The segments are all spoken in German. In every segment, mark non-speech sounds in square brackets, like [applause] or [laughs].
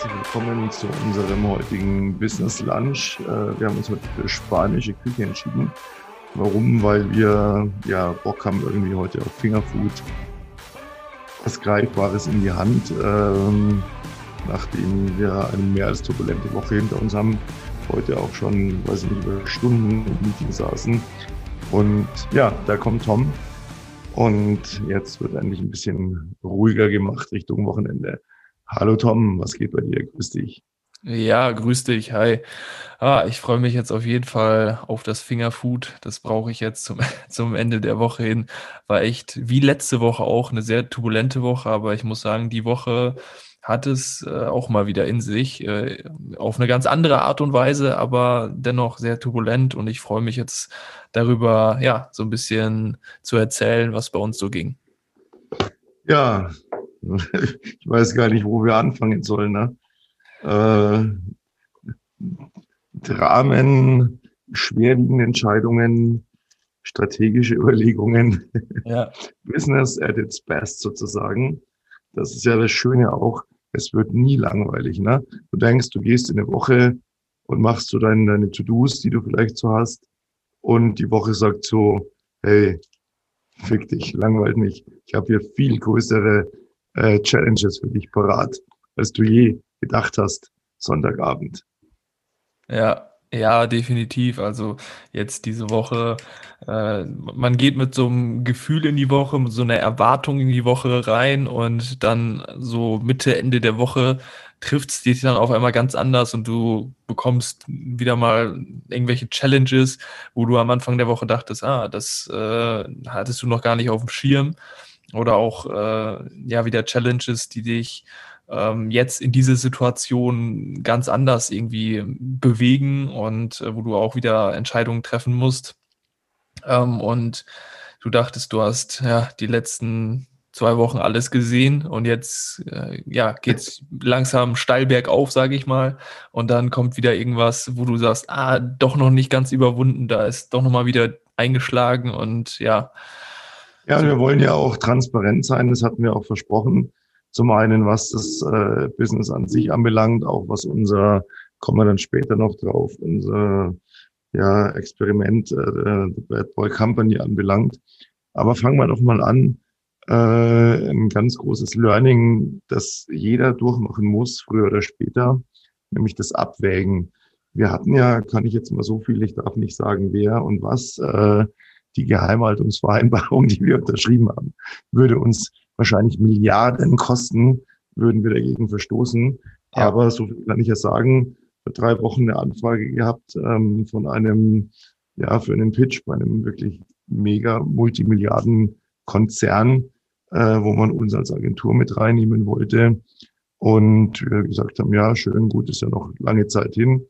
herzlich willkommen zu unserem heutigen Business Lunch. Äh, wir haben uns heute für spanische Küche entschieden. Warum? Weil wir ja Bock haben irgendwie heute auf Fingerfood, was Greifbares in die Hand, ähm, nachdem wir eine mehr als turbulente Woche hinter uns haben. Heute auch schon, weiß ich nicht, über Stunden im Meeting saßen. Und ja, da kommt Tom. Und jetzt wird endlich ein bisschen ruhiger gemacht Richtung Wochenende. Hallo Tom, was geht bei dir? Grüß dich. Ja, grüß dich. Hi. Ah, ich freue mich jetzt auf jeden Fall auf das Fingerfood. Das brauche ich jetzt zum, [laughs] zum Ende der Woche hin. War echt wie letzte Woche auch eine sehr turbulente Woche, aber ich muss sagen, die Woche hat es äh, auch mal wieder in sich. Äh, auf eine ganz andere Art und Weise, aber dennoch sehr turbulent und ich freue mich jetzt darüber, ja, so ein bisschen zu erzählen, was bei uns so ging. Ja, [laughs] ich weiß gar nicht, wo wir anfangen sollen. Ne? Äh, Dramen, schwerwiegende Entscheidungen, strategische Überlegungen. Ja. [laughs] Business at its best sozusagen. Das ist ja das Schöne auch. Es wird nie langweilig. Ne? Du denkst, du gehst in eine Woche und machst so deine, deine To-Dos, die du vielleicht so hast. Und die Woche sagt so, hey, fick dich, langweilt mich. Ich habe hier viel größere äh, Challenges für dich parat, als du je gedacht hast, Sonntagabend. Ja, ja, definitiv. Also jetzt diese Woche, äh, man geht mit so einem Gefühl in die Woche, mit so einer Erwartung in die Woche rein und dann so Mitte, Ende der Woche trifft es dich dann auf einmal ganz anders und du bekommst wieder mal irgendwelche Challenges, wo du am Anfang der Woche dachtest, ah, das äh, hattest du noch gar nicht auf dem Schirm oder auch äh, ja wieder Challenges, die dich ähm, jetzt in diese Situation ganz anders irgendwie bewegen und äh, wo du auch wieder Entscheidungen treffen musst. Ähm, und du dachtest, du hast ja die letzten zwei Wochen alles gesehen und jetzt äh, ja geht's langsam steil bergauf, sage ich mal, und dann kommt wieder irgendwas, wo du sagst, ah, doch noch nicht ganz überwunden, da ist doch noch mal wieder eingeschlagen und ja, ja, wir wollen ja auch transparent sein, das hatten wir auch versprochen. Zum einen, was das äh, Business an sich anbelangt, auch was unser, kommen wir dann später noch drauf, unser ja, Experiment äh, The Bad Boy Company anbelangt. Aber fangen wir doch mal an. Äh, ein ganz großes Learning, das jeder durchmachen muss, früher oder später, nämlich das Abwägen. Wir hatten ja, kann ich jetzt mal so viel, ich darf nicht sagen, wer und was, äh, die Geheimhaltungsvereinbarung, die wir unterschrieben haben, würde uns wahrscheinlich Milliarden kosten, würden wir dagegen verstoßen. Ja. Aber so viel kann ich ja sagen, vor drei Wochen eine Anfrage gehabt ähm, von einem, ja, für einen Pitch bei einem wirklich mega Multimilliarden-Konzern, äh, wo man uns als Agentur mit reinnehmen wollte. Und wir gesagt haben, ja, schön, gut, ist ja noch lange Zeit hin.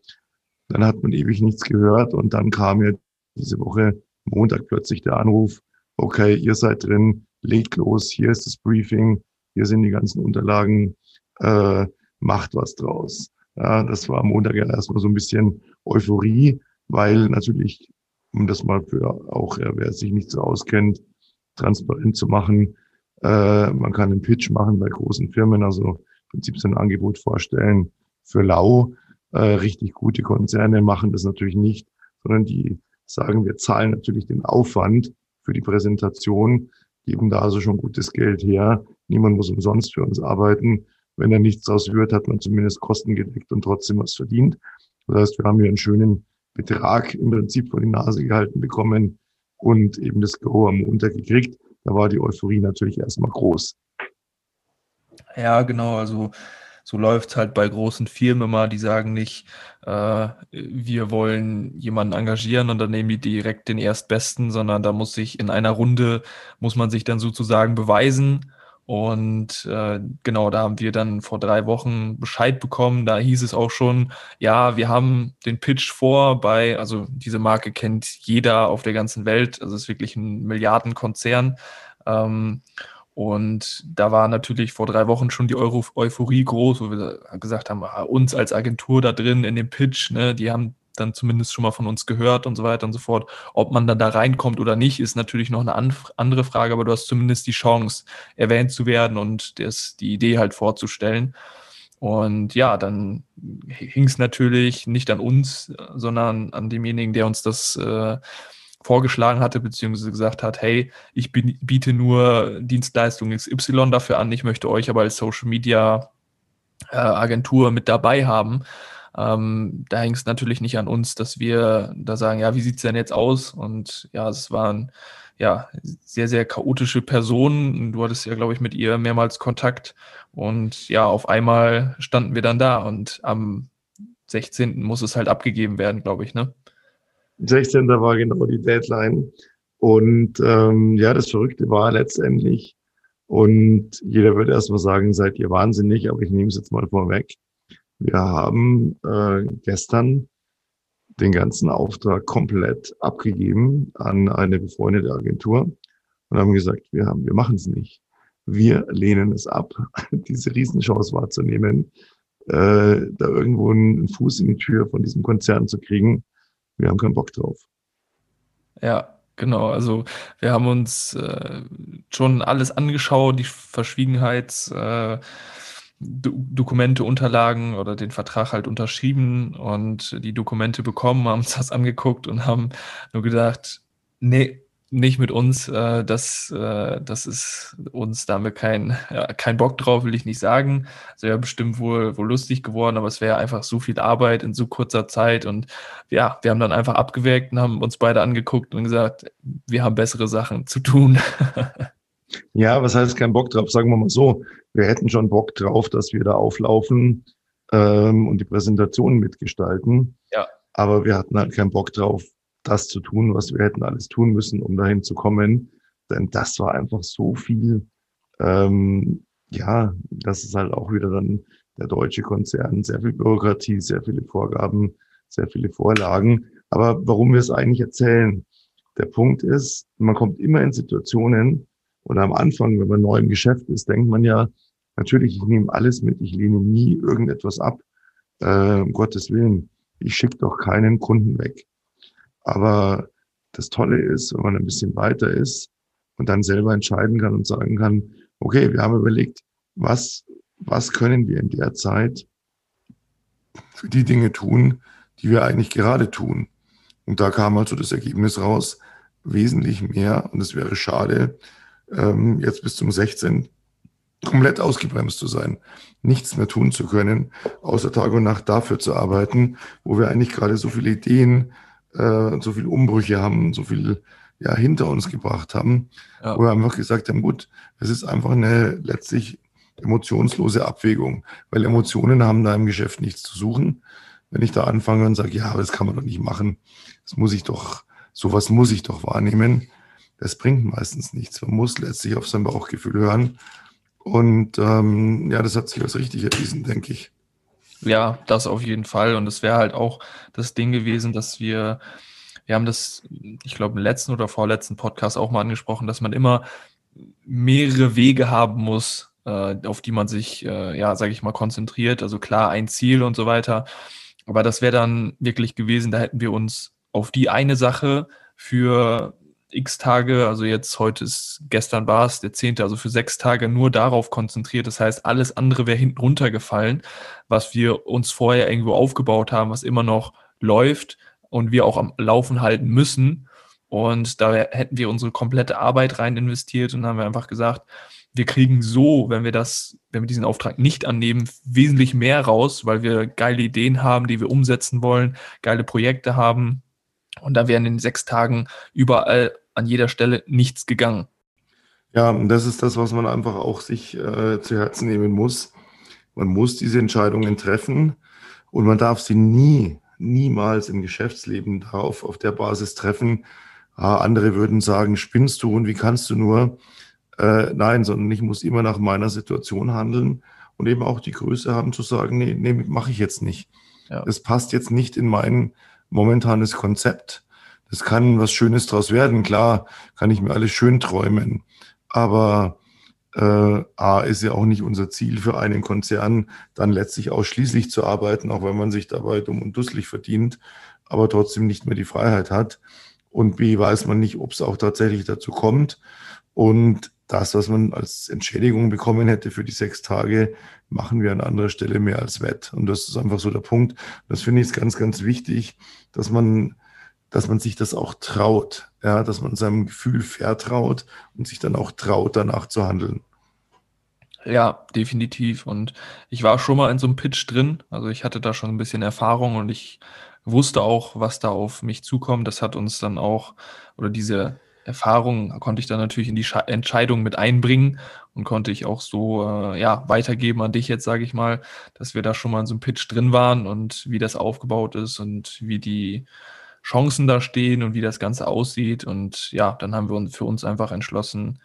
Dann hat man ewig nichts gehört und dann kam ja diese Woche Montag plötzlich der Anruf, okay, ihr seid drin, legt los, hier ist das Briefing, hier sind die ganzen Unterlagen, äh, macht was draus. Ja, das war am Montag ja erstmal so ein bisschen Euphorie, weil natürlich, um das mal für auch, ja, wer sich nicht so auskennt, transparent zu machen, äh, man kann einen Pitch machen bei großen Firmen, also im Prinzip so ein Angebot vorstellen für lau. Äh, richtig gute Konzerne machen das natürlich nicht, sondern die sagen, wir zahlen natürlich den Aufwand für die Präsentation, geben da also schon gutes Geld her. Niemand muss umsonst für uns arbeiten. Wenn da nichts draus wird, hat man zumindest Kosten gedeckt und trotzdem was verdient. Das heißt, wir haben hier einen schönen Betrag im Prinzip vor die Nase gehalten bekommen und eben das Go am Montag gekriegt. Da war die Euphorie natürlich erstmal groß. Ja, genau. Also so läuft es halt bei großen Firmen immer, die sagen nicht, äh, wir wollen jemanden engagieren und dann nehmen die direkt den Erstbesten, sondern da muss sich in einer Runde, muss man sich dann sozusagen beweisen. Und äh, genau, da haben wir dann vor drei Wochen Bescheid bekommen. Da hieß es auch schon, ja, wir haben den Pitch vor bei, also diese Marke kennt jeder auf der ganzen Welt. Also es ist wirklich ein Milliardenkonzern. Ähm, und da war natürlich vor drei Wochen schon die Euro Euphorie groß, wo wir gesagt haben, ah, uns als Agentur da drin in dem Pitch, ne, die haben dann zumindest schon mal von uns gehört und so weiter und so fort. Ob man dann da reinkommt oder nicht, ist natürlich noch eine andere Frage, aber du hast zumindest die Chance, erwähnt zu werden und das, die Idee halt vorzustellen. Und ja, dann hing es natürlich nicht an uns, sondern an demjenigen, der uns das äh, vorgeschlagen hatte, beziehungsweise gesagt hat, hey, ich bin, biete nur Dienstleistung XY dafür an, ich möchte euch aber als Social Media äh, Agentur mit dabei haben. Ähm, da hing es natürlich nicht an uns, dass wir da sagen, ja, wie sieht's denn jetzt aus? Und ja, es waren ja sehr, sehr chaotische Personen. Du hattest ja, glaube ich, mit ihr mehrmals Kontakt. Und ja, auf einmal standen wir dann da und am 16. muss es halt abgegeben werden, glaube ich, ne? 16. war genau die Deadline. Und ähm, ja, das Verrückte war letztendlich, und jeder würde erstmal sagen, seid ihr wahnsinnig, aber ich nehme es jetzt mal vorweg. Wir haben äh, gestern den ganzen Auftrag komplett abgegeben an eine befreundete Agentur und haben gesagt, wir haben, wir machen es nicht. Wir lehnen es ab, [laughs] diese Riesenchance wahrzunehmen, äh, da irgendwo einen Fuß in die Tür von diesem Konzern zu kriegen wir haben keinen Bock drauf. Ja, genau. Also wir haben uns äh, schon alles angeschaut, die Verschwiegenheits äh, Unterlagen oder den Vertrag halt unterschrieben und die Dokumente bekommen, haben uns das angeguckt und haben nur gedacht, nee, nicht mit uns. Äh, das, äh, das ist uns damit kein, ja, kein Bock drauf, will ich nicht sagen. Es wäre bestimmt wohl, wohl lustig geworden, aber es wäre einfach so viel Arbeit in so kurzer Zeit. Und ja, wir haben dann einfach abgewägt und haben uns beide angeguckt und gesagt, wir haben bessere Sachen zu tun. [laughs] ja, was heißt kein Bock drauf? Sagen wir mal so, wir hätten schon Bock drauf, dass wir da auflaufen ähm, und die Präsentation mitgestalten. Ja. Aber wir hatten halt keinen Bock drauf, das zu tun, was wir hätten alles tun müssen, um dahin zu kommen. Denn das war einfach so viel, ähm, ja, das ist halt auch wieder dann der deutsche Konzern, sehr viel Bürokratie, sehr viele Vorgaben, sehr viele Vorlagen. Aber warum wir es eigentlich erzählen? Der Punkt ist, man kommt immer in Situationen, oder am Anfang, wenn man neu im Geschäft ist, denkt man ja, natürlich, ich nehme alles mit, ich lehne nie irgendetwas ab, äh, um Gottes Willen. Ich schicke doch keinen Kunden weg. Aber das Tolle ist, wenn man ein bisschen weiter ist und dann selber entscheiden kann und sagen kann, okay, wir haben überlegt, was, was können wir in der Zeit für die Dinge tun, die wir eigentlich gerade tun. Und da kam also das Ergebnis raus, wesentlich mehr. Und es wäre schade, ähm, jetzt bis zum 16 komplett ausgebremst zu sein, nichts mehr tun zu können, außer Tag und Nacht dafür zu arbeiten, wo wir eigentlich gerade so viele Ideen äh, so viele Umbrüche haben, so viel ja, hinter uns gebracht haben, ja. wo wir einfach gesagt haben, gut, es ist einfach eine letztlich emotionslose Abwägung, weil Emotionen haben da im Geschäft nichts zu suchen. Wenn ich da anfange und sage, ja, aber das kann man doch nicht machen, das muss ich doch, sowas muss ich doch wahrnehmen, das bringt meistens nichts. Man muss letztlich auf sein Bauchgefühl hören. Und ähm, ja, das hat sich als richtig erwiesen, denke ich. Ja, das auf jeden Fall. Und es wäre halt auch das Ding gewesen, dass wir, wir haben das, ich glaube, im letzten oder vorletzten Podcast auch mal angesprochen, dass man immer mehrere Wege haben muss, äh, auf die man sich, äh, ja, sage ich mal, konzentriert. Also klar, ein Ziel und so weiter. Aber das wäre dann wirklich gewesen, da hätten wir uns auf die eine Sache für x Tage, also jetzt heute ist, gestern war es der zehnte, also für sechs Tage nur darauf konzentriert. Das heißt, alles andere wäre hinten runtergefallen, was wir uns vorher irgendwo aufgebaut haben, was immer noch läuft und wir auch am Laufen halten müssen. Und da hätten wir unsere komplette Arbeit rein investiert und haben wir einfach gesagt, wir kriegen so, wenn wir das, wenn wir diesen Auftrag nicht annehmen, wesentlich mehr raus, weil wir geile Ideen haben, die wir umsetzen wollen, geile Projekte haben. Und da wären in sechs Tagen überall an jeder Stelle nichts gegangen. Ja, und das ist das, was man einfach auch sich äh, zu Herzen nehmen muss. Man muss diese Entscheidungen treffen und man darf sie nie, niemals im Geschäftsleben darauf auf der Basis treffen. Ah, andere würden sagen, spinnst du und wie kannst du nur? Äh, nein, sondern ich muss immer nach meiner Situation handeln und eben auch die Größe haben zu sagen, nee, nee, mache ich jetzt nicht. Ja. Das passt jetzt nicht in mein momentanes Konzept. Das kann was Schönes draus werden. Klar, kann ich mir alles schön träumen. Aber äh, A ist ja auch nicht unser Ziel für einen Konzern, dann letztlich ausschließlich zu arbeiten, auch wenn man sich dabei dumm und dusselig verdient, aber trotzdem nicht mehr die Freiheit hat. Und B weiß man nicht, ob es auch tatsächlich dazu kommt. Und das, was man als Entschädigung bekommen hätte für die sechs Tage, machen wir an anderer Stelle mehr als wett. Und das ist einfach so der Punkt. Das finde ich ganz, ganz wichtig, dass man, dass man sich das auch traut, ja, dass man seinem Gefühl vertraut und sich dann auch traut, danach zu handeln. Ja, definitiv. Und ich war schon mal in so einem Pitch drin. Also ich hatte da schon ein bisschen Erfahrung und ich wusste auch, was da auf mich zukommt. Das hat uns dann auch, oder diese Erfahrung konnte ich dann natürlich in die Sche Entscheidung mit einbringen und konnte ich auch so äh, ja, weitergeben an dich jetzt, sage ich mal, dass wir da schon mal in so einem Pitch drin waren und wie das aufgebaut ist und wie die Chancen da stehen und wie das Ganze aussieht. Und ja, dann haben wir uns für uns einfach entschlossen,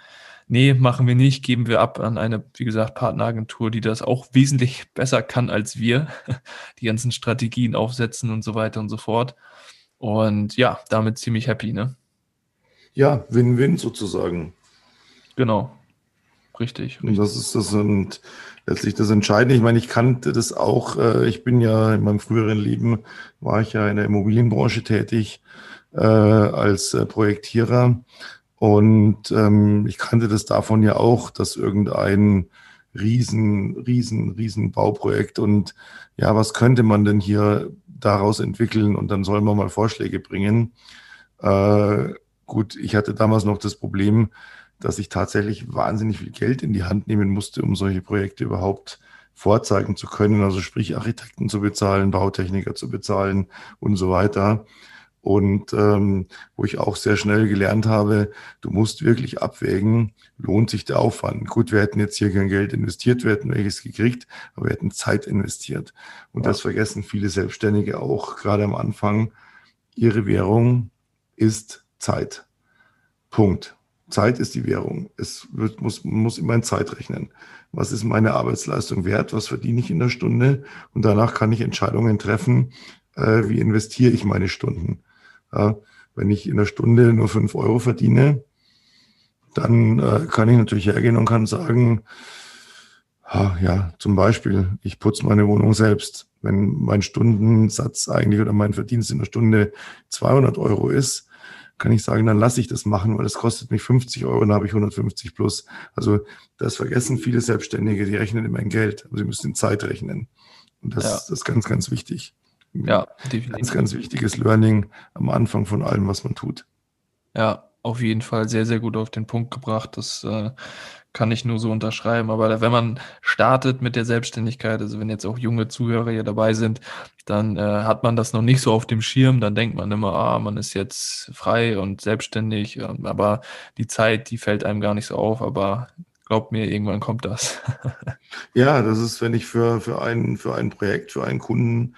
nee, machen wir nicht, geben wir ab an eine, wie gesagt, Partneragentur, die das auch wesentlich [laughs] besser kann als wir, [laughs] die ganzen Strategien aufsetzen und so weiter und so fort. Und ja, damit ziemlich happy, ne? Ja, Win-Win sozusagen. Genau. Richtig, richtig. Und das ist das und letztlich das Entscheidende. Ich meine, ich kannte das auch. Äh, ich bin ja in meinem früheren Leben war ich ja in der Immobilienbranche tätig äh, als äh, Projektierer und ähm, ich kannte das davon ja auch, dass irgendein riesen, riesen, riesen Bauprojekt und ja, was könnte man denn hier daraus entwickeln und dann sollen wir mal Vorschläge bringen. Äh, gut, ich hatte damals noch das Problem, dass ich tatsächlich wahnsinnig viel Geld in die Hand nehmen musste, um solche Projekte überhaupt vorzeigen zu können. Also sprich Architekten zu bezahlen, Bautechniker zu bezahlen und so weiter und ähm, wo ich auch sehr schnell gelernt habe, du musst wirklich abwägen, lohnt sich der Aufwand. Gut, wir hätten jetzt hier kein Geld investiert, wir hätten welches gekriegt, aber wir hätten Zeit investiert. Und ja. das vergessen viele Selbstständige auch, gerade am Anfang. Ihre Währung ist Zeit. Punkt. Zeit ist die Währung. Es wird, muss, muss immer in Zeit rechnen. Was ist meine Arbeitsleistung wert? Was verdiene ich in der Stunde? Und danach kann ich Entscheidungen treffen, äh, wie investiere ich meine Stunden. Ja, wenn ich in der Stunde nur fünf Euro verdiene, dann äh, kann ich natürlich hergehen und kann sagen, ja, zum Beispiel, ich putze meine Wohnung selbst. Wenn mein Stundensatz eigentlich oder mein Verdienst in der Stunde 200 Euro ist, kann ich sagen, dann lasse ich das machen, weil das kostet mich 50 Euro, dann habe ich 150 plus. Also das vergessen viele Selbstständige, die rechnen immer in Geld. Also sie müssen in Zeit rechnen. Und das, ja. das ist ganz, ganz wichtig. Ja, definitiv. Ganz, ganz wichtiges Learning am Anfang von allem, was man tut. Ja, auf jeden Fall sehr, sehr gut auf den Punkt gebracht. Das äh, kann ich nur so unterschreiben. Aber wenn man startet mit der Selbstständigkeit, also wenn jetzt auch junge Zuhörer hier dabei sind, dann äh, hat man das noch nicht so auf dem Schirm. Dann denkt man immer, ah, man ist jetzt frei und selbstständig. Aber die Zeit, die fällt einem gar nicht so auf. Aber glaubt mir, irgendwann kommt das. [laughs] ja, das ist, wenn ich für, für, ein, für ein Projekt, für einen Kunden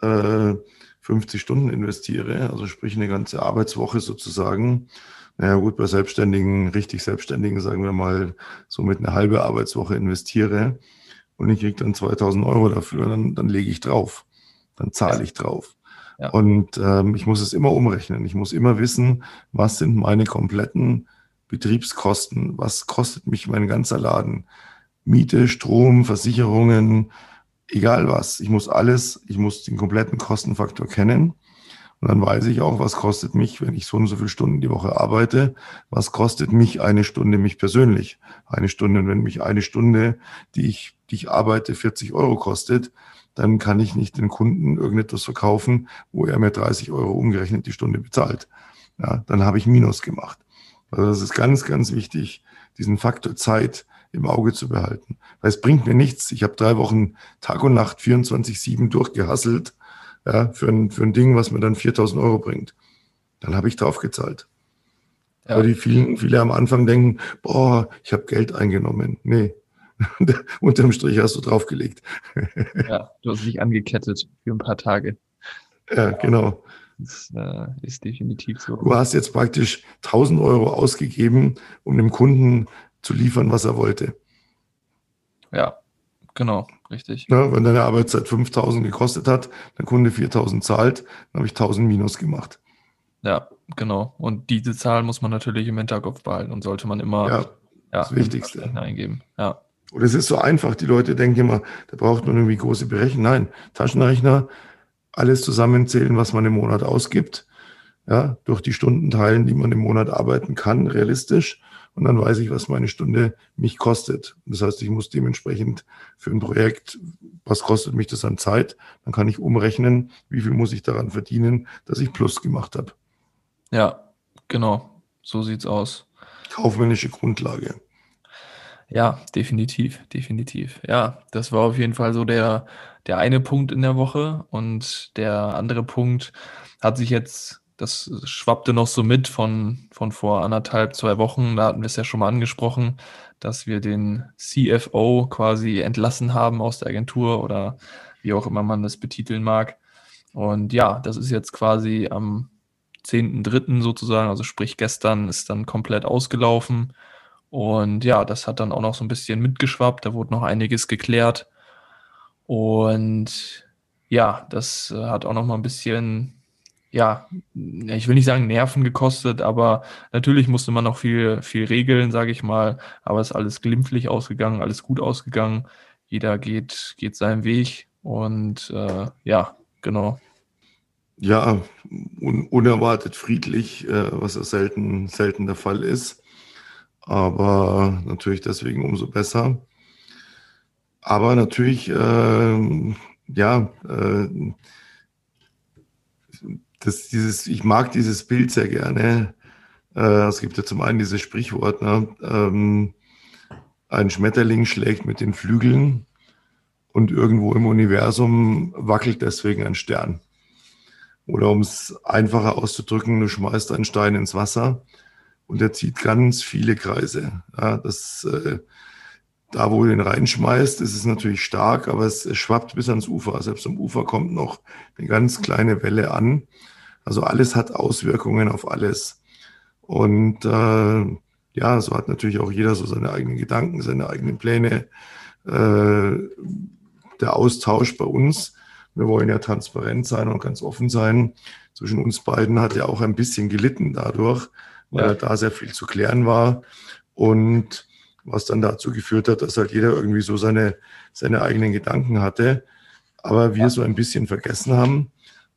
50 äh, Stunden investiere, also sprich eine ganze Arbeitswoche sozusagen. Naja gut, bei Selbstständigen, richtig Selbstständigen, sagen wir mal, so mit eine halbe Arbeitswoche investiere und ich kriege dann 2000 Euro dafür, dann, dann lege ich drauf, dann zahle ich drauf. Ja. Und ähm, ich muss es immer umrechnen. Ich muss immer wissen, was sind meine kompletten Betriebskosten, was kostet mich mein ganzer Laden. Miete, Strom, Versicherungen, egal was. Ich muss alles, ich muss den kompletten Kostenfaktor kennen. Und dann weiß ich auch, was kostet mich, wenn ich so und so viele Stunden die Woche arbeite, was kostet mich eine Stunde mich persönlich. Eine Stunde, und wenn mich eine Stunde, die ich, die ich arbeite, 40 Euro kostet, dann kann ich nicht den Kunden irgendetwas verkaufen, wo er mir 30 Euro umgerechnet die Stunde bezahlt. Ja, dann habe ich Minus gemacht. Also das ist ganz, ganz wichtig, diesen Faktor Zeit im Auge zu behalten. Weil es bringt mir nichts. Ich habe drei Wochen Tag und Nacht 24-7 durchgehasselt ja, für, ein, für ein Ding, was mir dann 4000 Euro bringt. Dann habe ich drauf gezahlt. Ja. Aber die vielen, viele am Anfang denken, boah, ich habe Geld eingenommen. Nee, [laughs] unterm Strich hast du draufgelegt. [laughs] ja, du hast dich angekettet für ein paar Tage. Ja, genau. Das äh, ist definitiv so. Du hast jetzt praktisch 1000 Euro ausgegeben, um dem Kunden zu liefern, was er wollte. Ja, genau, richtig. Ja, wenn deine Arbeitszeit 5000 gekostet hat, der Kunde 4000 zahlt, dann habe ich 1000 minus gemacht. Ja, genau. Und diese Zahl muss man natürlich im Hinterkopf behalten und sollte man immer ja, das Wichtigste eingeben. Ja. Und es ist so einfach. Die Leute denken immer, da braucht man irgendwie große Berechnungen. Nein, Taschenrechner, alles zusammenzählen, was man im Monat ausgibt ja, durch die Stunden teilen, die man im Monat arbeiten kann, realistisch. Und dann weiß ich, was meine Stunde mich kostet. Das heißt, ich muss dementsprechend für ein Projekt, was kostet mich das an Zeit? Dann kann ich umrechnen, wie viel muss ich daran verdienen, dass ich Plus gemacht habe. Ja, genau. So sieht's aus. Kaufmännische Grundlage. Ja, definitiv, definitiv. Ja, das war auf jeden Fall so der, der eine Punkt in der Woche. Und der andere Punkt hat sich jetzt, das schwappte noch so mit von, von vor anderthalb, zwei Wochen. Da hatten wir es ja schon mal angesprochen, dass wir den CFO quasi entlassen haben aus der Agentur oder wie auch immer man das betiteln mag. Und ja, das ist jetzt quasi am 10.3. sozusagen, also sprich gestern ist dann komplett ausgelaufen. Und ja, das hat dann auch noch so ein bisschen mitgeschwappt, da wurde noch einiges geklärt. Und ja, das äh, hat auch noch mal ein bisschen, ja, ich will nicht sagen Nerven gekostet, aber natürlich musste man noch viel, viel regeln, sage ich mal. Aber es ist alles glimpflich ausgegangen, alles gut ausgegangen. Jeder geht, geht seinen Weg und äh, ja, genau. Ja, un unerwartet friedlich, äh, was ja selten, selten der Fall ist. Aber natürlich deswegen umso besser. Aber natürlich, äh, ja, das, dieses, ich mag dieses Bild sehr gerne. Äh, es gibt ja zum einen dieses Sprichwort, ne? ähm, ein Schmetterling schlägt mit den Flügeln und irgendwo im Universum wackelt deswegen ein Stern. Oder um es einfacher auszudrücken, du schmeißt einen Stein ins Wasser und er zieht ganz viele Kreise. Ja, das, äh, da, wo du ihn reinschmeißt, ist es natürlich stark, aber es, es schwappt bis ans Ufer. Selbst am Ufer kommt noch eine ganz kleine Welle an. Also alles hat Auswirkungen auf alles. Und äh, ja, so hat natürlich auch jeder so seine eigenen Gedanken, seine eigenen Pläne. Äh, der Austausch bei uns wir wollen ja transparent sein und ganz offen sein. Zwischen uns beiden hat er auch ein bisschen gelitten dadurch, weil ja. da sehr viel zu klären war. Und was dann dazu geführt hat, dass halt jeder irgendwie so seine, seine eigenen Gedanken hatte. Aber wir ja. so ein bisschen vergessen haben,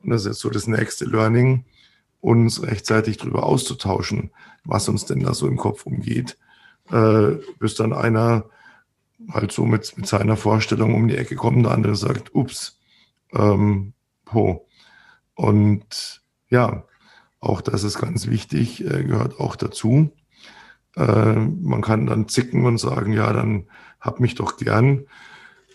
und das ist jetzt so das nächste Learning, uns rechtzeitig darüber auszutauschen, was uns denn da so im Kopf umgeht, äh, bis dann einer halt so mit, mit seiner Vorstellung um die Ecke kommt, der andere sagt, ups, ähm, ho. Und ja, auch das ist ganz wichtig, äh, gehört auch dazu. Äh, man kann dann zicken und sagen, ja, dann hab mich doch gern.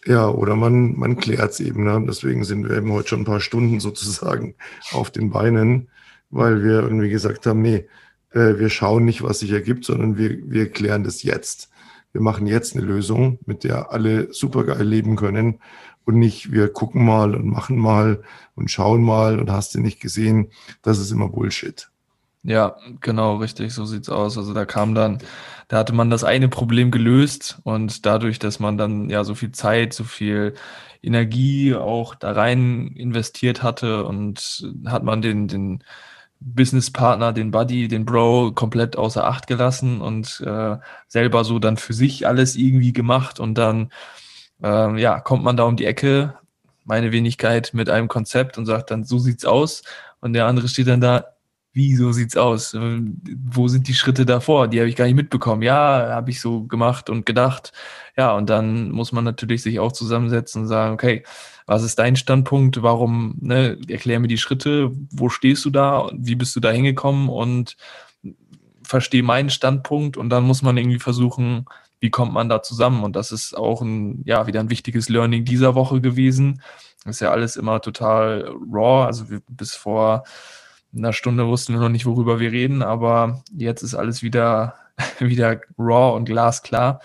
Ja, oder man, man klärt es eben. Ne? Deswegen sind wir eben heute schon ein paar Stunden sozusagen auf den Beinen, weil wir irgendwie gesagt haben, nee, äh, wir schauen nicht, was sich ergibt, sondern wir, wir klären das jetzt. Wir machen jetzt eine Lösung, mit der alle supergeil leben können und nicht wir gucken mal und machen mal und schauen mal und hast du nicht gesehen. Das ist immer Bullshit. Ja, genau, richtig, so sieht's aus. Also da kam dann, da hatte man das eine Problem gelöst und dadurch, dass man dann ja so viel Zeit, so viel Energie auch da rein investiert hatte und hat man den, den Businesspartner, den Buddy, den Bro komplett außer Acht gelassen und äh, selber so dann für sich alles irgendwie gemacht und dann ähm, ja, kommt man da um die Ecke, meine Wenigkeit, mit einem Konzept und sagt dann, so sieht's aus. Und der andere steht dann da, wie so sieht's aus? Ähm, wo sind die Schritte davor? Die habe ich gar nicht mitbekommen. Ja, habe ich so gemacht und gedacht. Ja, und dann muss man natürlich sich auch zusammensetzen und sagen, okay, was ist dein Standpunkt? Warum, ne, erklär mir die Schritte, wo stehst du da? Wie bist du da hingekommen? Und verstehe meinen Standpunkt und dann muss man irgendwie versuchen, wie kommt man da zusammen? Und das ist auch ein, ja, wieder ein wichtiges Learning dieser Woche gewesen. Ist ja alles immer total raw. Also bis vor einer Stunde wussten wir noch nicht, worüber wir reden, aber jetzt ist alles wieder, [laughs] wieder raw und glasklar.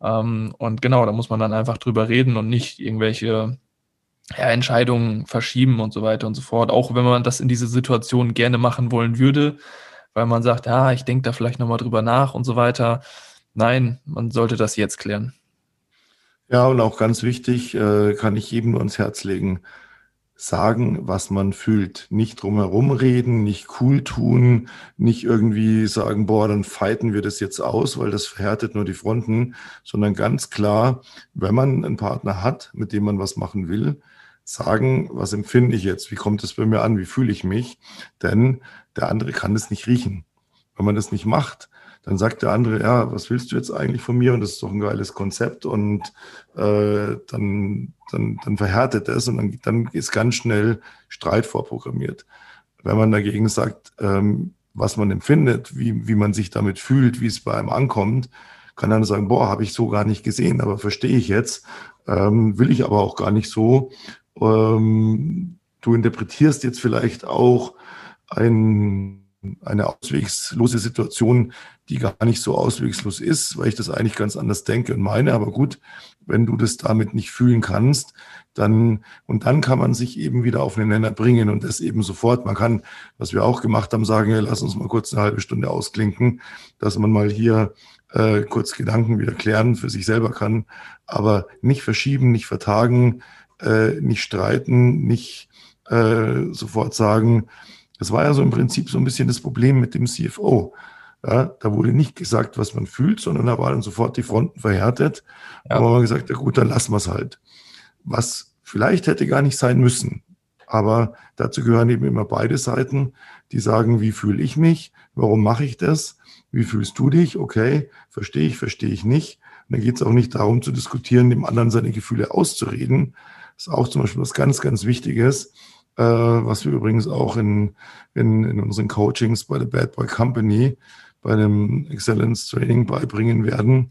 Ähm, und genau, da muss man dann einfach drüber reden und nicht irgendwelche ja, Entscheidungen verschieben und so weiter und so fort. Auch wenn man das in diese Situation gerne machen wollen würde, weil man sagt, ja, ich denke da vielleicht nochmal drüber nach und so weiter. Nein, man sollte das jetzt klären. Ja, und auch ganz wichtig, äh, kann ich jedem nur ans Herz legen, sagen, was man fühlt. Nicht drumherum reden, nicht cool tun, nicht irgendwie sagen, boah, dann fighten wir das jetzt aus, weil das verhärtet nur die Fronten, sondern ganz klar, wenn man einen Partner hat, mit dem man was machen will, sagen, was empfinde ich jetzt, wie kommt es bei mir an, wie fühle ich mich, denn der andere kann es nicht riechen. Wenn man das nicht macht, dann sagt der andere, ja, was willst du jetzt eigentlich von mir? Und das ist doch ein geiles Konzept. Und äh, dann, dann, dann verhärtet es und dann, dann ist ganz schnell Streit vorprogrammiert. Wenn man dagegen sagt, ähm, was man empfindet, wie, wie man sich damit fühlt, wie es bei einem ankommt, kann dann sagen, boah, habe ich so gar nicht gesehen, aber verstehe ich jetzt, ähm, will ich aber auch gar nicht so. Ähm, du interpretierst jetzt vielleicht auch ein eine auswegslose Situation, die gar nicht so auswegslos ist, weil ich das eigentlich ganz anders denke und meine. Aber gut, wenn du das damit nicht fühlen kannst, dann, und dann kann man sich eben wieder auf den Nenner bringen und das eben sofort. Man kann, was wir auch gemacht haben, sagen, hey, lass uns mal kurz eine halbe Stunde ausklinken, dass man mal hier äh, kurz Gedanken wieder klären für sich selber kann, aber nicht verschieben, nicht vertagen, äh, nicht streiten, nicht äh, sofort sagen, das war ja so im Prinzip so ein bisschen das Problem mit dem CFO. Ja, da wurde nicht gesagt, was man fühlt, sondern da waren sofort die Fronten verhärtet. Ja. Aber man gesagt, ja gut, dann lassen wir es halt. Was vielleicht hätte gar nicht sein müssen. Aber dazu gehören eben immer beide Seiten, die sagen, wie fühle ich mich? Warum mache ich das? Wie fühlst du dich? Okay, verstehe ich, verstehe ich nicht. Und dann geht es auch nicht darum zu diskutieren, dem anderen seine Gefühle auszureden. Das ist auch zum Beispiel was ganz, ganz Wichtiges äh, was wir übrigens auch in, in, in unseren Coachings bei der Bad Boy Company, bei dem Excellence Training beibringen werden.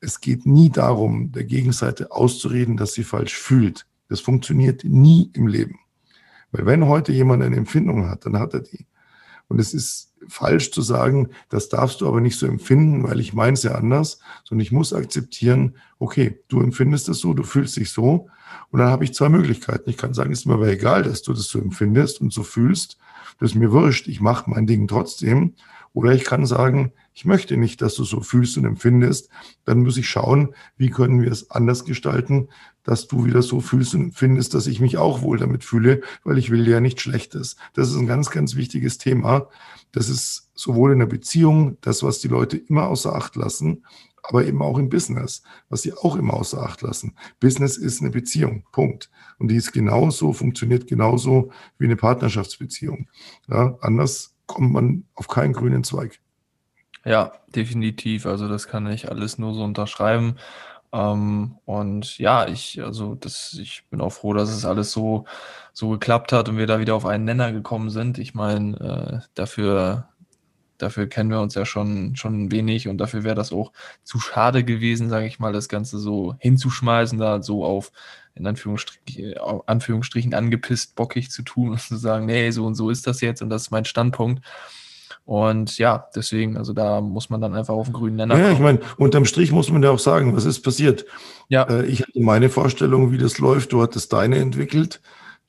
Es geht nie darum, der Gegenseite auszureden, dass sie falsch fühlt. Das funktioniert nie im Leben. Weil wenn heute jemand eine Empfindung hat, dann hat er die. Und es ist falsch zu sagen, das darfst du aber nicht so empfinden, weil ich meine es ja anders, sondern ich muss akzeptieren, okay, du empfindest es so, du fühlst dich so und dann habe ich zwei Möglichkeiten. Ich kann sagen, ist mir aber egal, dass du das so empfindest und so fühlst. Das ist mir wurscht. Ich mache mein Ding trotzdem. Oder ich kann sagen, ich möchte nicht, dass du so fühlst und empfindest. Dann muss ich schauen, wie können wir es anders gestalten, dass du wieder so fühlst und empfindest, dass ich mich auch wohl damit fühle, weil ich will ja nichts Schlechtes. Das ist ein ganz, ganz wichtiges Thema. Das ist sowohl in der Beziehung, das, was die Leute immer außer Acht lassen, aber eben auch im Business, was sie auch immer außer Acht lassen. Business ist eine Beziehung, Punkt. Und die ist genauso, funktioniert genauso wie eine Partnerschaftsbeziehung. Ja, anders kommt man auf keinen grünen Zweig. Ja, definitiv. Also das kann ich alles nur so unterschreiben. Ähm, und ja, ich, also das, ich bin auch froh, dass es alles so, so geklappt hat und wir da wieder auf einen Nenner gekommen sind. Ich meine, äh, dafür Dafür kennen wir uns ja schon, schon wenig und dafür wäre das auch zu schade gewesen, sage ich mal, das Ganze so hinzuschmeißen, da so auf in Anführungsstrichen, Anführungsstrichen angepisst, bockig zu tun und zu sagen, nee, so und so ist das jetzt und das ist mein Standpunkt. Und ja, deswegen, also da muss man dann einfach auf den grünen Nenner. Ja, kommen. ich meine, unterm Strich muss man ja auch sagen, was ist passiert. Ja. Äh, ich hatte meine Vorstellung, wie das läuft, du hattest deine entwickelt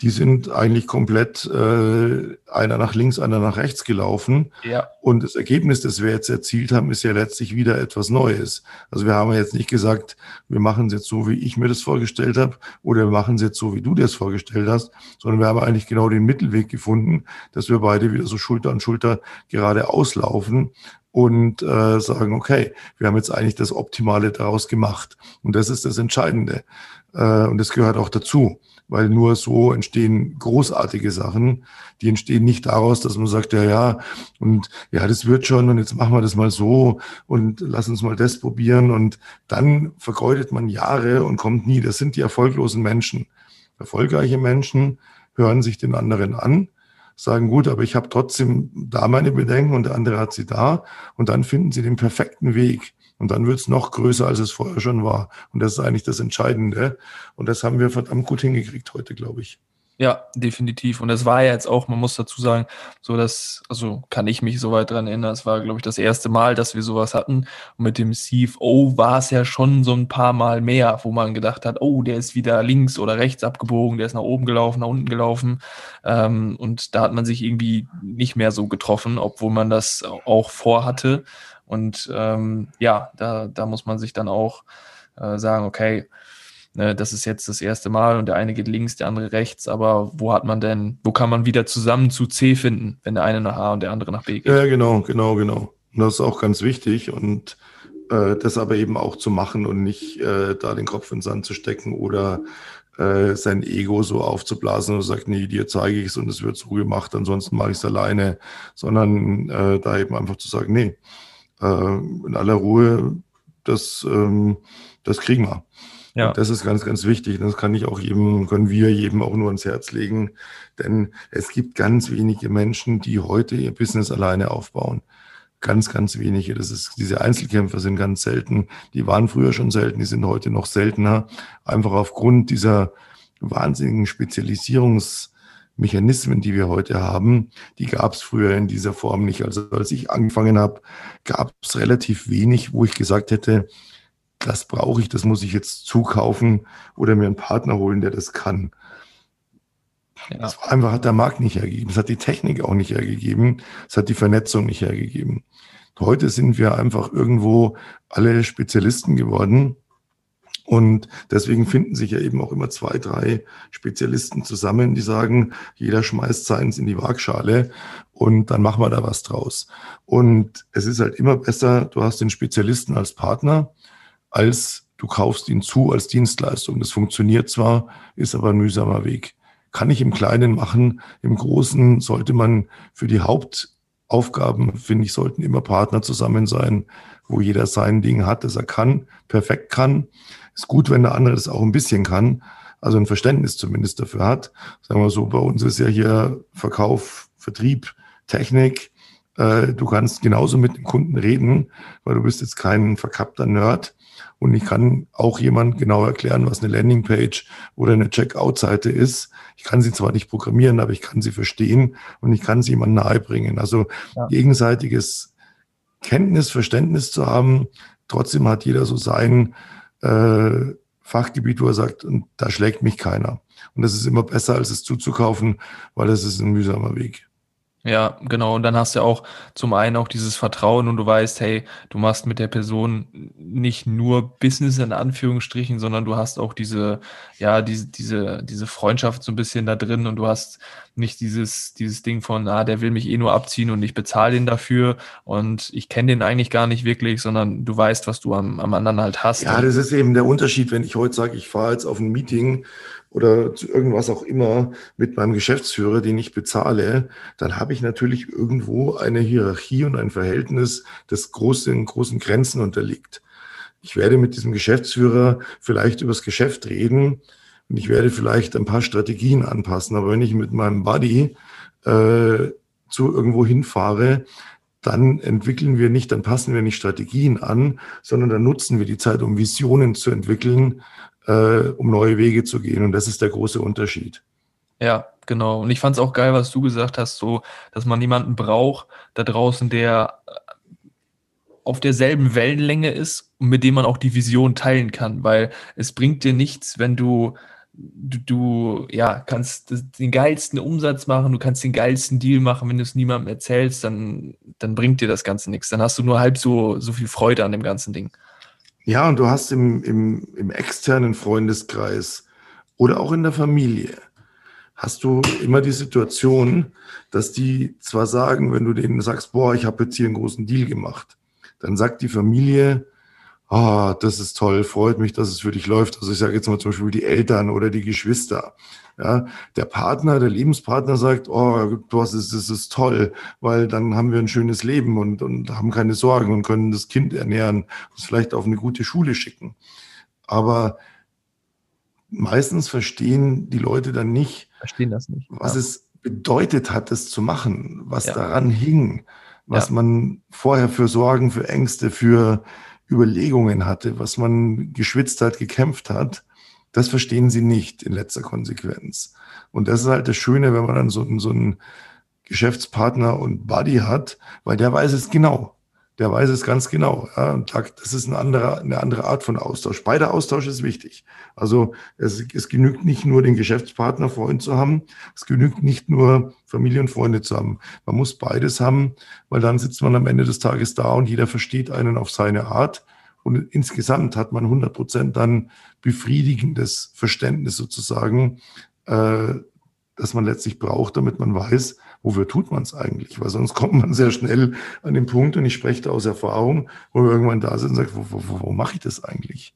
die sind eigentlich komplett äh, einer nach links, einer nach rechts gelaufen. Ja. Und das Ergebnis, das wir jetzt erzielt haben, ist ja letztlich wieder etwas Neues. Also wir haben jetzt nicht gesagt, wir machen es jetzt so, wie ich mir das vorgestellt habe, oder wir machen es jetzt so, wie du dir das vorgestellt hast, sondern wir haben eigentlich genau den Mittelweg gefunden, dass wir beide wieder so Schulter an Schulter gerade auslaufen und äh, sagen, okay, wir haben jetzt eigentlich das Optimale daraus gemacht. Und das ist das Entscheidende. Äh, und das gehört auch dazu weil nur so entstehen großartige Sachen. Die entstehen nicht daraus, dass man sagt, ja, ja, und ja, das wird schon und jetzt machen wir das mal so und lass uns mal das probieren und dann vergeudet man Jahre und kommt nie. Das sind die erfolglosen Menschen. Erfolgreiche Menschen hören sich den anderen an, sagen, gut, aber ich habe trotzdem da meine Bedenken und der andere hat sie da und dann finden sie den perfekten Weg. Und dann wird es noch größer, als es vorher schon war. Und das ist eigentlich das Entscheidende. Und das haben wir verdammt gut hingekriegt heute, glaube ich. Ja, definitiv. Und es war ja jetzt auch, man muss dazu sagen, so dass, also kann ich mich soweit dran erinnern, es war, glaube ich, das erste Mal, dass wir sowas hatten. Und mit dem CFO war es ja schon so ein paar Mal mehr, wo man gedacht hat, oh, der ist wieder links oder rechts abgebogen, der ist nach oben gelaufen, nach unten gelaufen. Ähm, und da hat man sich irgendwie nicht mehr so getroffen, obwohl man das auch vorhatte. Und ähm, ja, da, da muss man sich dann auch äh, sagen, okay, ne, das ist jetzt das erste Mal und der eine geht links, der andere rechts, aber wo hat man denn, wo kann man wieder zusammen zu C finden, wenn der eine nach A und der andere nach B geht? Ja, genau, genau, genau. Und das ist auch ganz wichtig und äh, das aber eben auch zu machen und nicht äh, da den Kopf in den Sand zu stecken oder äh, sein Ego so aufzublasen und sagt, nee, dir zeige ich es und es wird so gemacht, ansonsten mache ich es alleine, sondern äh, da eben einfach zu sagen, nee, in aller Ruhe, das, ähm, das kriegen wir. Ja. Das ist ganz, ganz wichtig. Das kann ich auch jedem, können wir jedem auch nur ans Herz legen. Denn es gibt ganz wenige Menschen, die heute ihr Business alleine aufbauen. Ganz, ganz wenige. Das ist, diese Einzelkämpfer sind ganz selten. Die waren früher schon selten, die sind heute noch seltener. Einfach aufgrund dieser wahnsinnigen Spezialisierungsmechanismen, die wir heute haben, die gab es früher in dieser Form nicht. Also als ich angefangen habe, gab es relativ wenig, wo ich gesagt hätte, das brauche ich, das muss ich jetzt zukaufen oder mir einen Partner holen, der das kann. Ja. Das war einfach hat der Markt nicht hergegeben. Es hat die Technik auch nicht hergegeben. Es hat die Vernetzung nicht hergegeben. Heute sind wir einfach irgendwo alle Spezialisten geworden. Und deswegen finden sich ja eben auch immer zwei, drei Spezialisten zusammen, die sagen, jeder schmeißt seins in die Waagschale und dann machen wir da was draus. Und es ist halt immer besser, du hast den Spezialisten als Partner, als du kaufst ihn zu als Dienstleistung. Das funktioniert zwar, ist aber ein mühsamer Weg kann ich im Kleinen machen. Im Großen sollte man für die Hauptaufgaben, finde ich, sollten immer Partner zusammen sein, wo jeder sein Ding hat, das er kann, perfekt kann. Ist gut, wenn der andere das auch ein bisschen kann, also ein Verständnis zumindest dafür hat. Sagen wir so, bei uns ist ja hier Verkauf, Vertrieb, Technik. Äh, du kannst genauso mit den Kunden reden, weil du bist jetzt kein verkappter Nerd. Und ich kann auch jemand genau erklären, was eine Landingpage oder eine Checkout-Seite ist. Ich kann sie zwar nicht programmieren, aber ich kann sie verstehen und ich kann sie jemandem nahebringen. Also ja. gegenseitiges Kenntnis, Verständnis zu haben. Trotzdem hat jeder so sein äh, Fachgebiet, wo er sagt, da schlägt mich keiner. Und das ist immer besser, als es zuzukaufen, weil das ist ein mühsamer Weg. Ja, genau. Und dann hast du auch zum einen auch dieses Vertrauen und du weißt, hey, du machst mit der Person nicht nur Business in Anführungsstrichen, sondern du hast auch diese, ja, diese, diese, diese Freundschaft so ein bisschen da drin und du hast nicht dieses, dieses Ding von, ah, der will mich eh nur abziehen und ich bezahle den dafür und ich kenne den eigentlich gar nicht wirklich, sondern du weißt, was du am, am anderen halt hast. Ja, das ist eben der Unterschied, wenn ich heute sage, ich fahre jetzt auf ein Meeting oder zu irgendwas auch immer mit meinem Geschäftsführer, den ich bezahle, dann habe ich natürlich irgendwo eine Hierarchie und ein Verhältnis, das großen, großen Grenzen unterliegt. Ich werde mit diesem Geschäftsführer vielleicht über das Geschäft reden und ich werde vielleicht ein paar Strategien anpassen. Aber wenn ich mit meinem Buddy äh, zu irgendwo hinfahre, dann entwickeln wir nicht, dann passen wir nicht Strategien an, sondern dann nutzen wir die Zeit, um Visionen zu entwickeln, äh, um neue Wege zu gehen. Und das ist der große Unterschied. Ja, genau. Und ich fand es auch geil, was du gesagt hast, so, dass man jemanden braucht da draußen, der äh, auf derselben Wellenlänge ist und mit dem man auch die Vision teilen kann, weil es bringt dir nichts, wenn du du, du ja, kannst den geilsten Umsatz machen, du kannst den geilsten Deal machen, wenn du es niemandem erzählst, dann, dann bringt dir das Ganze nichts. Dann hast du nur halb so, so viel Freude an dem ganzen Ding. Ja, und du hast im, im, im externen Freundeskreis oder auch in der Familie, hast du immer die Situation, dass die zwar sagen, wenn du denen sagst, boah, ich habe jetzt hier einen großen Deal gemacht, dann sagt die Familie, ah, das ist toll, freut mich, dass es für dich läuft. Also ich sage jetzt mal zum Beispiel die Eltern oder die Geschwister. Ja, der Partner, der Lebenspartner sagt, oh, du hast es, das ist toll, weil dann haben wir ein schönes Leben und, und haben keine Sorgen und können das Kind ernähren, uns vielleicht auf eine gute Schule schicken. Aber meistens verstehen die Leute dann nicht, verstehen das nicht, was ja. es bedeutet hat, das zu machen, was ja. daran hing, was ja. man vorher für Sorgen, für Ängste, für Überlegungen hatte, was man geschwitzt hat, gekämpft hat das verstehen sie nicht in letzter Konsequenz. Und das ist halt das Schöne, wenn man dann so, so einen Geschäftspartner und Buddy hat, weil der weiß es genau. Der weiß es ganz genau. Ja, und das ist eine andere, eine andere Art von Austausch. Beider Austausch ist wichtig. Also es, es genügt nicht nur den Geschäftspartner Freund zu haben, es genügt nicht nur Familie und Freunde zu haben. Man muss beides haben, weil dann sitzt man am Ende des Tages da und jeder versteht einen auf seine Art und insgesamt hat man 100 Prozent dann befriedigendes Verständnis sozusagen, äh, das man letztlich braucht, damit man weiß, wofür tut man es eigentlich? Weil sonst kommt man sehr schnell an den Punkt, und ich spreche da aus Erfahrung, wo wir irgendwann da sind und sagt, wo, wo, wo, wo mache ich das eigentlich?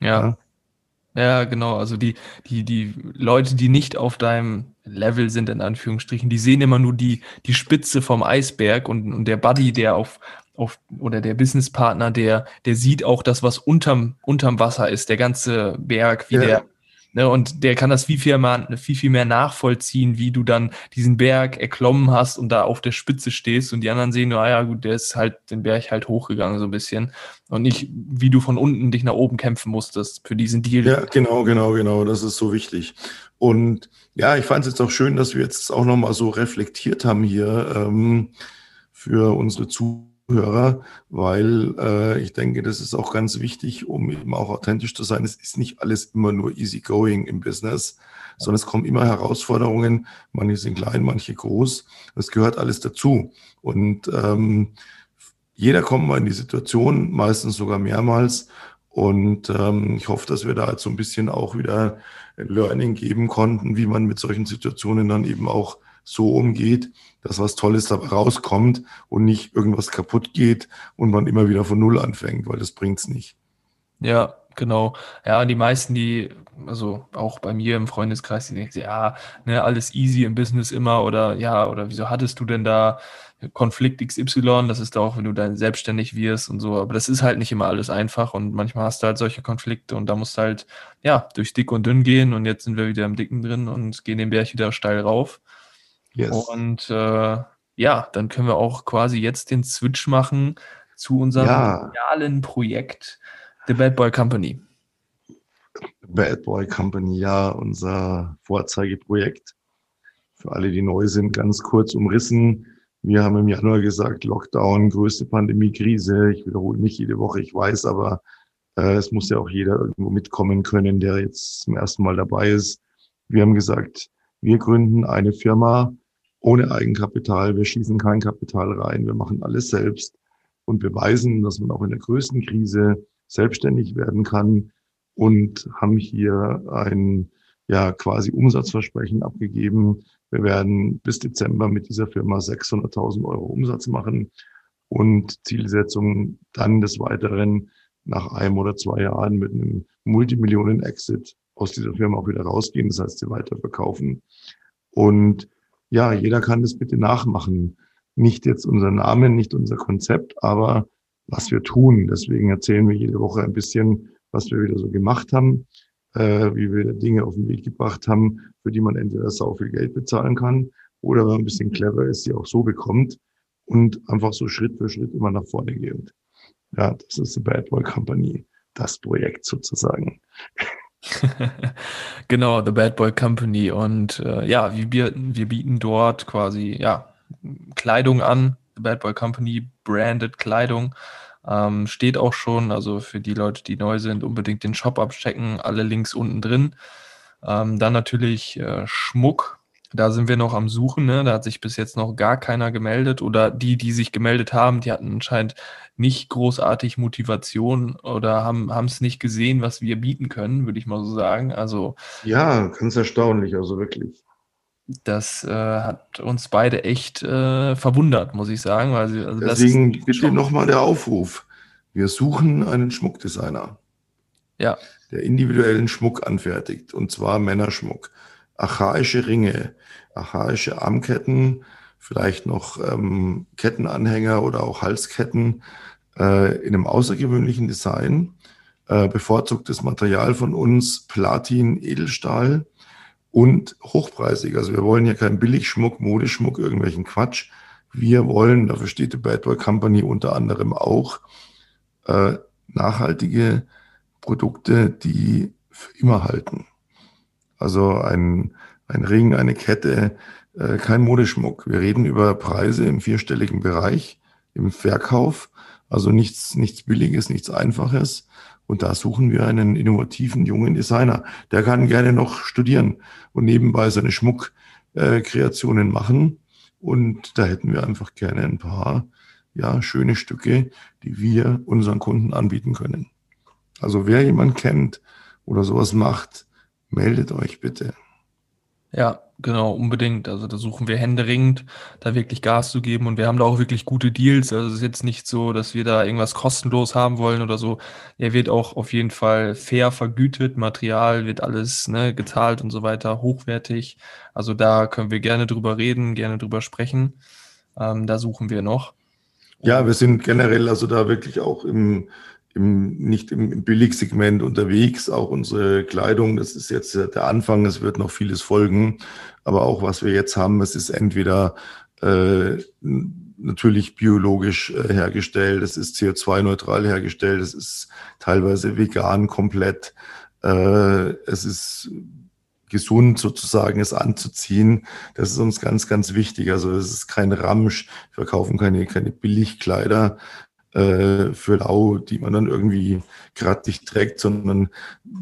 Ja. ja. Ja, genau. Also die, die, die Leute, die nicht auf deinem Level sind, in Anführungsstrichen, die sehen immer nur die, die Spitze vom Eisberg und, und der Buddy, der auf, auf, oder der Businesspartner, der, der sieht auch das, was unterm, unterm Wasser ist, der ganze Berg, wie ja. der, Ne, und der kann das viel, viel, mehr, viel, viel mehr nachvollziehen, wie du dann diesen Berg erklommen hast und da auf der Spitze stehst und die anderen sehen, ah ja, gut, der ist halt den Berg halt hochgegangen so ein bisschen und nicht, wie du von unten dich nach oben kämpfen musstest für diesen Deal. Ja, genau, genau, genau, das ist so wichtig. Und ja, ich fand es jetzt auch schön, dass wir jetzt auch nochmal so reflektiert haben hier ähm, für unsere Zuhörer Hörer, weil äh, ich denke, das ist auch ganz wichtig, um eben auch authentisch zu sein. Es ist nicht alles immer nur easy going im Business, sondern es kommen immer Herausforderungen. Manche sind klein, manche groß. Es gehört alles dazu. Und ähm, jeder kommt mal in die Situation, meistens sogar mehrmals. Und ähm, ich hoffe, dass wir da jetzt so ein bisschen auch wieder Learning geben konnten, wie man mit solchen Situationen dann eben auch so umgeht, dass was Tolles dabei rauskommt und nicht irgendwas kaputt geht und man immer wieder von Null anfängt, weil das bringt's nicht. Ja, genau. Ja, die meisten, die, also auch bei mir im Freundeskreis, die denken, ja, ne, alles easy im Business immer oder ja, oder wieso hattest du denn da Konflikt XY? Das ist auch, wenn du dann selbstständig wirst und so. Aber das ist halt nicht immer alles einfach und manchmal hast du halt solche Konflikte und da musst du halt, ja, durch dick und dünn gehen und jetzt sind wir wieder im Dicken drin und gehen den Berg wieder steil rauf. Yes. Und äh, ja, dann können wir auch quasi jetzt den Switch machen zu unserem ja. realen Projekt The Bad Boy Company. Bad Boy Company, ja, unser Vorzeigeprojekt. Für alle, die neu sind, ganz kurz umrissen. Wir haben im Januar gesagt, Lockdown, größte Pandemiekrise. Ich wiederhole nicht jede Woche, ich weiß, aber äh, es muss ja auch jeder irgendwo mitkommen können, der jetzt zum ersten Mal dabei ist. Wir haben gesagt, wir gründen eine Firma, ohne Eigenkapital. Wir schießen kein Kapital rein. Wir machen alles selbst und beweisen, dass man auch in der größten Krise selbstständig werden kann und haben hier ein ja quasi Umsatzversprechen abgegeben. Wir werden bis Dezember mit dieser Firma 600.000 Euro Umsatz machen und Zielsetzung dann des Weiteren nach einem oder zwei Jahren mit einem Multimillionen-Exit aus dieser Firma auch wieder rausgehen, das heißt, sie weiterverkaufen. Und ja, jeder kann das bitte nachmachen. Nicht jetzt unser Name, nicht unser Konzept, aber was wir tun. Deswegen erzählen wir jede Woche ein bisschen, was wir wieder so gemacht haben, äh, wie wir Dinge auf den Weg gebracht haben, für die man entweder sau viel Geld bezahlen kann oder wenn man ein bisschen clever ist, die auch so bekommt und einfach so Schritt für Schritt immer nach vorne gehend. Ja, das ist The Bad Boy Company, das Projekt sozusagen. [laughs] genau, The Bad Boy Company. Und äh, ja, wir, wir bieten dort quasi ja, Kleidung an. The Bad Boy Company, branded Kleidung. Ähm, steht auch schon, also für die Leute, die neu sind, unbedingt den Shop abchecken. Alle Links unten drin. Ähm, dann natürlich äh, Schmuck, da sind wir noch am Suchen, ne? Da hat sich bis jetzt noch gar keiner gemeldet oder die, die sich gemeldet haben, die hatten anscheinend nicht großartig Motivation oder haben es nicht gesehen, was wir bieten können, würde ich mal so sagen. Also ja, ganz erstaunlich, also wirklich. Das äh, hat uns beide echt äh, verwundert, muss ich sagen. Weil, also Deswegen bitte nochmal der Aufruf. Wir suchen einen Schmuckdesigner. Ja. Der individuellen Schmuck anfertigt, und zwar Männerschmuck archaische Ringe, archaische Armketten, vielleicht noch ähm, Kettenanhänger oder auch Halsketten äh, in einem außergewöhnlichen Design. Äh, bevorzugtes Material von uns, Platin, Edelstahl und hochpreisig. Also wir wollen ja keinen Billigschmuck, Modeschmuck, irgendwelchen Quatsch. Wir wollen, dafür steht die Bad Boy Company unter anderem auch, äh, nachhaltige Produkte, die für immer halten. Also ein, ein Ring, eine Kette, äh, kein Modeschmuck. Wir reden über Preise im vierstelligen Bereich, im Verkauf. Also nichts, nichts Billiges, nichts Einfaches. Und da suchen wir einen innovativen jungen Designer. Der kann gerne noch studieren und nebenbei seine Schmuckkreationen äh, machen. Und da hätten wir einfach gerne ein paar ja, schöne Stücke, die wir unseren Kunden anbieten können. Also wer jemand kennt oder sowas macht, meldet euch bitte. Ja, genau, unbedingt. Also da suchen wir händeringend, da wirklich Gas zu geben und wir haben da auch wirklich gute Deals. Also es ist jetzt nicht so, dass wir da irgendwas kostenlos haben wollen oder so. Er wird auch auf jeden Fall fair vergütet, Material wird alles ne, gezahlt und so weiter, hochwertig. Also da können wir gerne drüber reden, gerne drüber sprechen. Ähm, da suchen wir noch. Ja, wir sind generell also da wirklich auch im, im, nicht im Billigsegment unterwegs. Auch unsere Kleidung, das ist jetzt der Anfang, es wird noch vieles folgen. Aber auch was wir jetzt haben, es ist entweder äh, natürlich biologisch äh, hergestellt, es ist CO2-neutral hergestellt, es ist teilweise vegan komplett, äh, es ist gesund sozusagen es anzuziehen. Das ist uns ganz, ganz wichtig. Also es ist kein Ramsch. Wir verkaufen keine, keine Billigkleider, äh, für lau, die man dann irgendwie gerade nicht trägt, sondern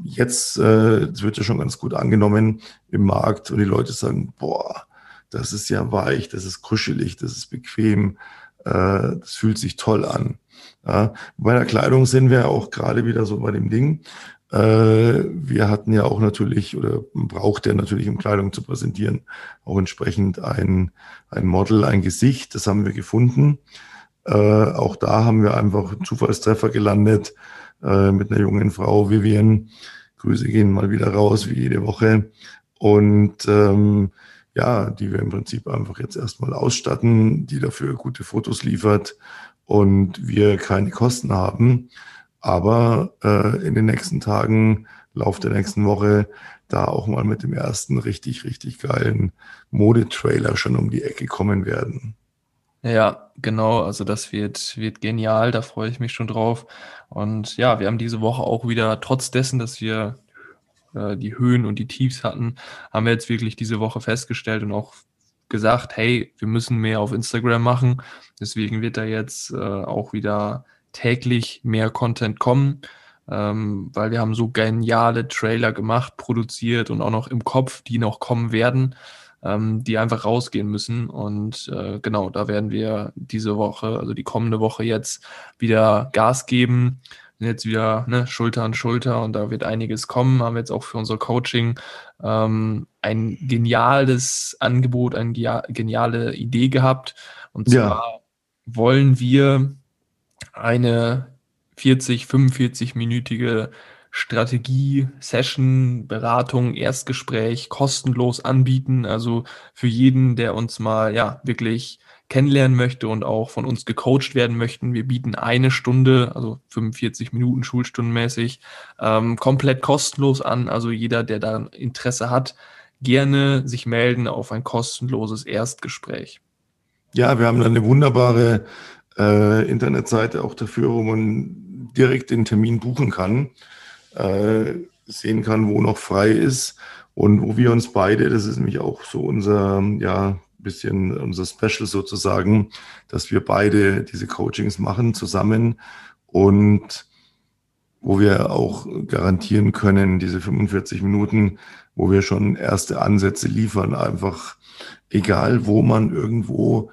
jetzt äh, wird ja schon ganz gut angenommen im Markt und die Leute sagen, boah, das ist ja weich, das ist kuschelig, das ist bequem, äh, das fühlt sich toll an. Ja, bei der Kleidung sind wir auch gerade wieder so bei dem Ding. Äh, wir hatten ja auch natürlich oder braucht er natürlich, um Kleidung zu präsentieren, auch entsprechend ein, ein Model, ein Gesicht. Das haben wir gefunden. Äh, auch da haben wir einfach Zufallstreffer gelandet äh, mit einer jungen Frau, Vivian. Grüße gehen mal wieder raus, wie jede Woche. Und ähm, ja, die wir im Prinzip einfach jetzt erstmal ausstatten, die dafür gute Fotos liefert und wir keine Kosten haben. Aber äh, in den nächsten Tagen, Lauf der nächsten Woche, da auch mal mit dem ersten richtig, richtig geilen Modetrailer schon um die Ecke kommen werden. Ja, genau. Also das wird, wird genial. Da freue ich mich schon drauf. Und ja, wir haben diese Woche auch wieder, trotz dessen, dass wir äh, die Höhen und die Tiefs hatten, haben wir jetzt wirklich diese Woche festgestellt und auch gesagt, hey, wir müssen mehr auf Instagram machen. Deswegen wird da jetzt äh, auch wieder täglich mehr Content kommen, ähm, weil wir haben so geniale Trailer gemacht, produziert und auch noch im Kopf, die noch kommen werden ähm, die einfach rausgehen müssen. Und äh, genau, da werden wir diese Woche, also die kommende Woche jetzt wieder Gas geben. Jetzt wieder ne, Schulter an Schulter und da wird einiges kommen. Haben wir jetzt auch für unser Coaching ähm, ein geniales Angebot, eine geniale Idee gehabt. Und zwar ja. wollen wir eine 40, 45-minütige Strategie, Session, Beratung, Erstgespräch kostenlos anbieten. Also für jeden, der uns mal ja wirklich kennenlernen möchte und auch von uns gecoacht werden möchten. Wir bieten eine Stunde, also 45 Minuten schulstundenmäßig, ähm, komplett kostenlos an. Also jeder, der da Interesse hat, gerne sich melden auf ein kostenloses Erstgespräch. Ja, wir haben dann eine wunderbare äh, Internetseite auch dafür, wo man direkt den Termin buchen kann äh, sehen kann, wo noch frei ist und wo wir uns beide, das ist nämlich auch so unser, ja, bisschen unser Special sozusagen, dass wir beide diese Coachings machen zusammen und wo wir auch garantieren können, diese 45 Minuten, wo wir schon erste Ansätze liefern, einfach egal, wo man irgendwo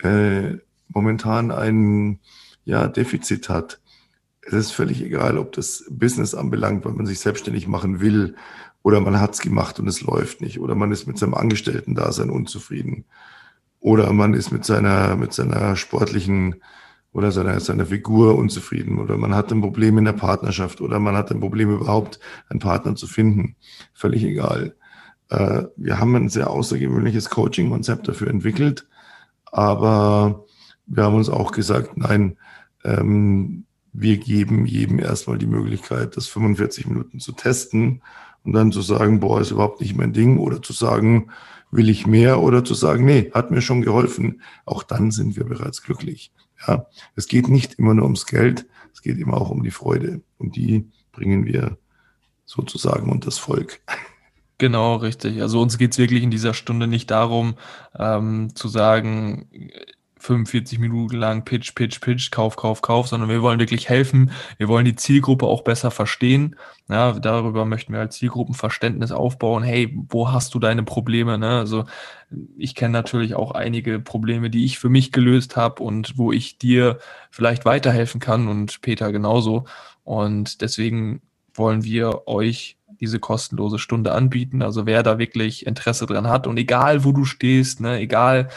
äh, momentan ein ja, Defizit hat es ist völlig egal, ob das Business anbelangt, weil man sich selbstständig machen will oder man hat es gemacht und es läuft nicht oder man ist mit seinem Angestellten-Dasein unzufrieden oder man ist mit seiner, mit seiner sportlichen oder seiner, seiner Figur unzufrieden oder man hat ein Problem in der Partnerschaft oder man hat ein Problem überhaupt, einen Partner zu finden. Völlig egal. Äh, wir haben ein sehr außergewöhnliches Coaching-Konzept dafür entwickelt, aber wir haben uns auch gesagt, nein, ähm, wir geben jedem erstmal die Möglichkeit, das 45 Minuten zu testen und dann zu sagen, boah, ist überhaupt nicht mein Ding oder zu sagen, will ich mehr oder zu sagen, nee, hat mir schon geholfen. Auch dann sind wir bereits glücklich. Ja, es geht nicht immer nur ums Geld, es geht immer auch um die Freude und die bringen wir sozusagen unter das Volk. Genau, richtig. Also uns geht es wirklich in dieser Stunde nicht darum, ähm, zu sagen, 45 Minuten lang Pitch, Pitch, Pitch, Kauf, Kauf, Kauf, sondern wir wollen wirklich helfen. Wir wollen die Zielgruppe auch besser verstehen. Ja, darüber möchten wir als Zielgruppenverständnis aufbauen. Hey, wo hast du deine Probleme? Ne? Also ich kenne natürlich auch einige Probleme, die ich für mich gelöst habe und wo ich dir vielleicht weiterhelfen kann und Peter genauso. Und deswegen wollen wir euch diese kostenlose Stunde anbieten. Also wer da wirklich Interesse dran hat und egal wo du stehst, ne, egal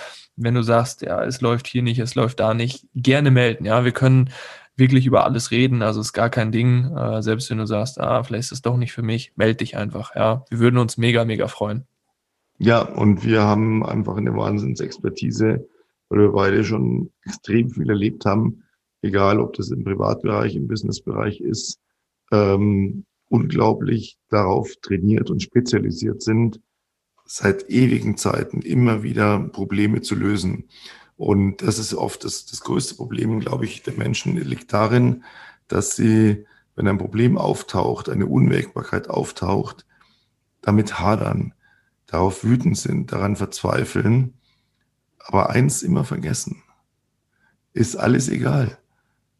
wenn du sagst, ja, es läuft hier nicht, es läuft da nicht, gerne melden. Ja, wir können wirklich über alles reden, also ist gar kein Ding. Äh, selbst wenn du sagst, ah, vielleicht ist es doch nicht für mich, melde dich einfach. Ja, wir würden uns mega, mega freuen. Ja, und wir haben einfach eine Wahnsinnsexpertise, weil wir beide schon extrem viel erlebt haben, egal ob das im Privatbereich, im Businessbereich ist, ähm, unglaublich darauf trainiert und spezialisiert sind, seit ewigen Zeiten immer wieder Probleme zu lösen. Und das ist oft das, das größte Problem, glaube ich, der Menschen liegt darin, dass sie, wenn ein Problem auftaucht, eine Unwägbarkeit auftaucht, damit hadern, darauf wütend sind, daran verzweifeln, aber eins immer vergessen. Ist alles egal.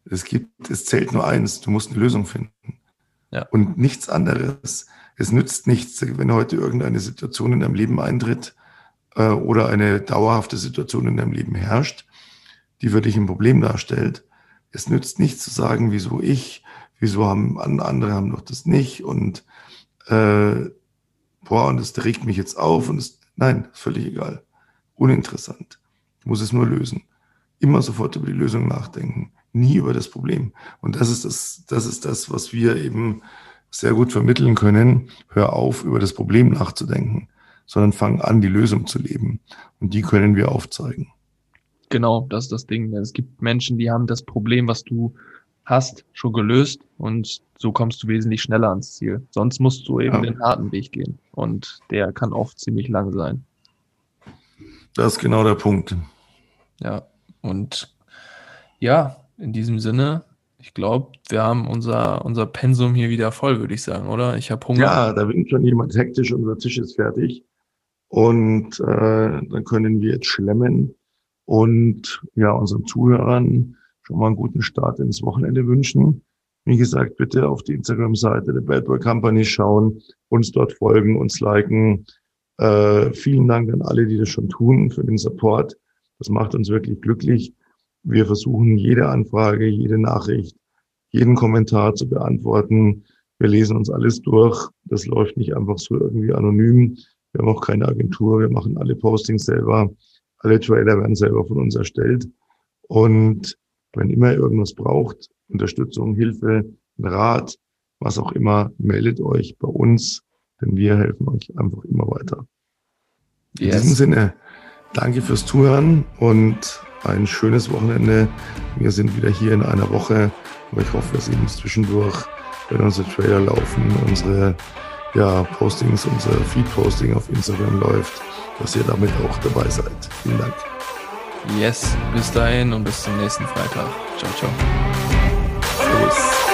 Es gibt, es zählt nur eins, du musst eine Lösung finden. Ja. Und nichts anderes. Es nützt nichts, wenn heute irgendeine Situation in deinem Leben eintritt äh, oder eine dauerhafte Situation in deinem Leben herrscht, die für dich ein Problem darstellt. Es nützt nichts zu sagen, wieso ich, wieso haben andere haben doch das nicht und äh, boah, und das regt mich jetzt auf und das, nein, völlig egal. Uninteressant. Ich muss es nur lösen. Immer sofort über die Lösung nachdenken nie über das Problem. Und das ist das, das ist das, was wir eben sehr gut vermitteln können. Hör auf, über das Problem nachzudenken, sondern fang an, die Lösung zu leben. Und die können wir aufzeigen. Genau, das ist das Ding. Es gibt Menschen, die haben das Problem, was du hast, schon gelöst und so kommst du wesentlich schneller ans Ziel. Sonst musst du eben ja. den harten Weg gehen und der kann oft ziemlich lang sein. Das ist genau der Punkt. Ja, und ja, in diesem Sinne, ich glaube, wir haben unser, unser Pensum hier wieder voll, würde ich sagen, oder? Ich habe Hunger. Ja, da winkt schon jemand hektisch, unser Tisch ist fertig. Und äh, dann können wir jetzt schlemmen und ja, unseren Zuhörern schon mal einen guten Start ins Wochenende wünschen. Wie gesagt, bitte auf die Instagram-Seite der Bad Boy Company schauen, uns dort folgen, uns liken. Äh, vielen Dank an alle, die das schon tun, für den Support. Das macht uns wirklich glücklich. Wir versuchen jede Anfrage, jede Nachricht, jeden Kommentar zu beantworten. Wir lesen uns alles durch. Das läuft nicht einfach so irgendwie anonym. Wir haben auch keine Agentur. Wir machen alle Postings selber. Alle Trailer werden selber von uns erstellt. Und wenn immer irgendwas braucht, Unterstützung, Hilfe, Rat, was auch immer, meldet euch bei uns, denn wir helfen euch einfach immer weiter. In yes. diesem Sinne, danke fürs Zuhören und ein schönes Wochenende. Wir sind wieder hier in einer Woche, aber ich hoffe, sehen uns zwischendurch, wenn unsere Trailer laufen, unsere ja, Postings, unser Feed-Posting auf Instagram läuft, dass ihr damit auch dabei seid. Vielen Dank. Yes, bis dahin und bis zum nächsten Freitag. Ciao, ciao. Servus.